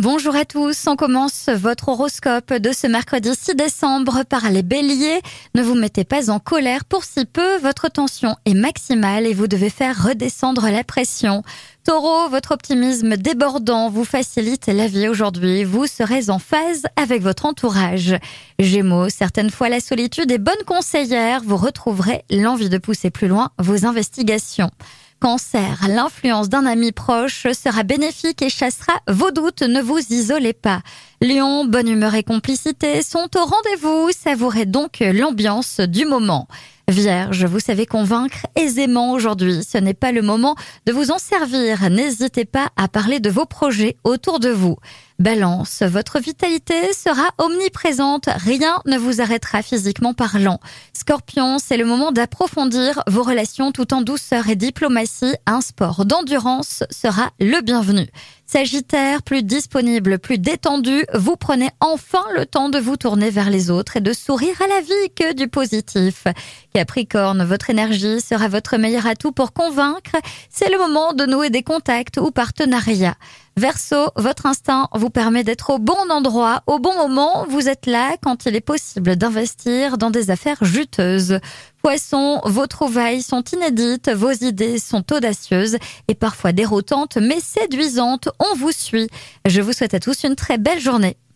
Bonjour à tous, on commence votre horoscope de ce mercredi 6 décembre par les béliers. Ne vous mettez pas en colère pour si peu, votre tension est maximale et vous devez faire redescendre la pression. Taureau, votre optimisme débordant vous facilite la vie aujourd'hui, vous serez en phase avec votre entourage. Gémeaux, certaines fois la solitude est bonne conseillère, vous retrouverez l'envie de pousser plus loin vos investigations. Cancer, l'influence d'un ami proche sera bénéfique et chassera vos doutes, ne vous isolez pas. Lion, bonne humeur et complicité sont au rendez-vous, savourez donc l'ambiance du moment. Vierge, vous savez convaincre aisément aujourd'hui. Ce n'est pas le moment de vous en servir. N'hésitez pas à parler de vos projets autour de vous. Balance, votre vitalité sera omniprésente. Rien ne vous arrêtera physiquement parlant. Scorpion, c'est le moment d'approfondir vos relations tout en douceur et diplomatie. Un sport d'endurance sera le bienvenu. Sagittaire, plus disponible, plus détendu, vous prenez enfin le temps de vous tourner vers les autres et de sourire à la vie que du positif. Capricorne, votre énergie sera votre meilleur atout pour convaincre. C'est le moment de nouer des contacts ou partenariats. Verseau, votre instinct vous permet d'être au bon endroit, au bon moment. Vous êtes là quand il est possible d'investir dans des affaires juteuses. Poisson, vos trouvailles sont inédites, vos idées sont audacieuses et parfois déroutantes mais séduisantes. On vous suit. Je vous souhaite à tous une très belle journée.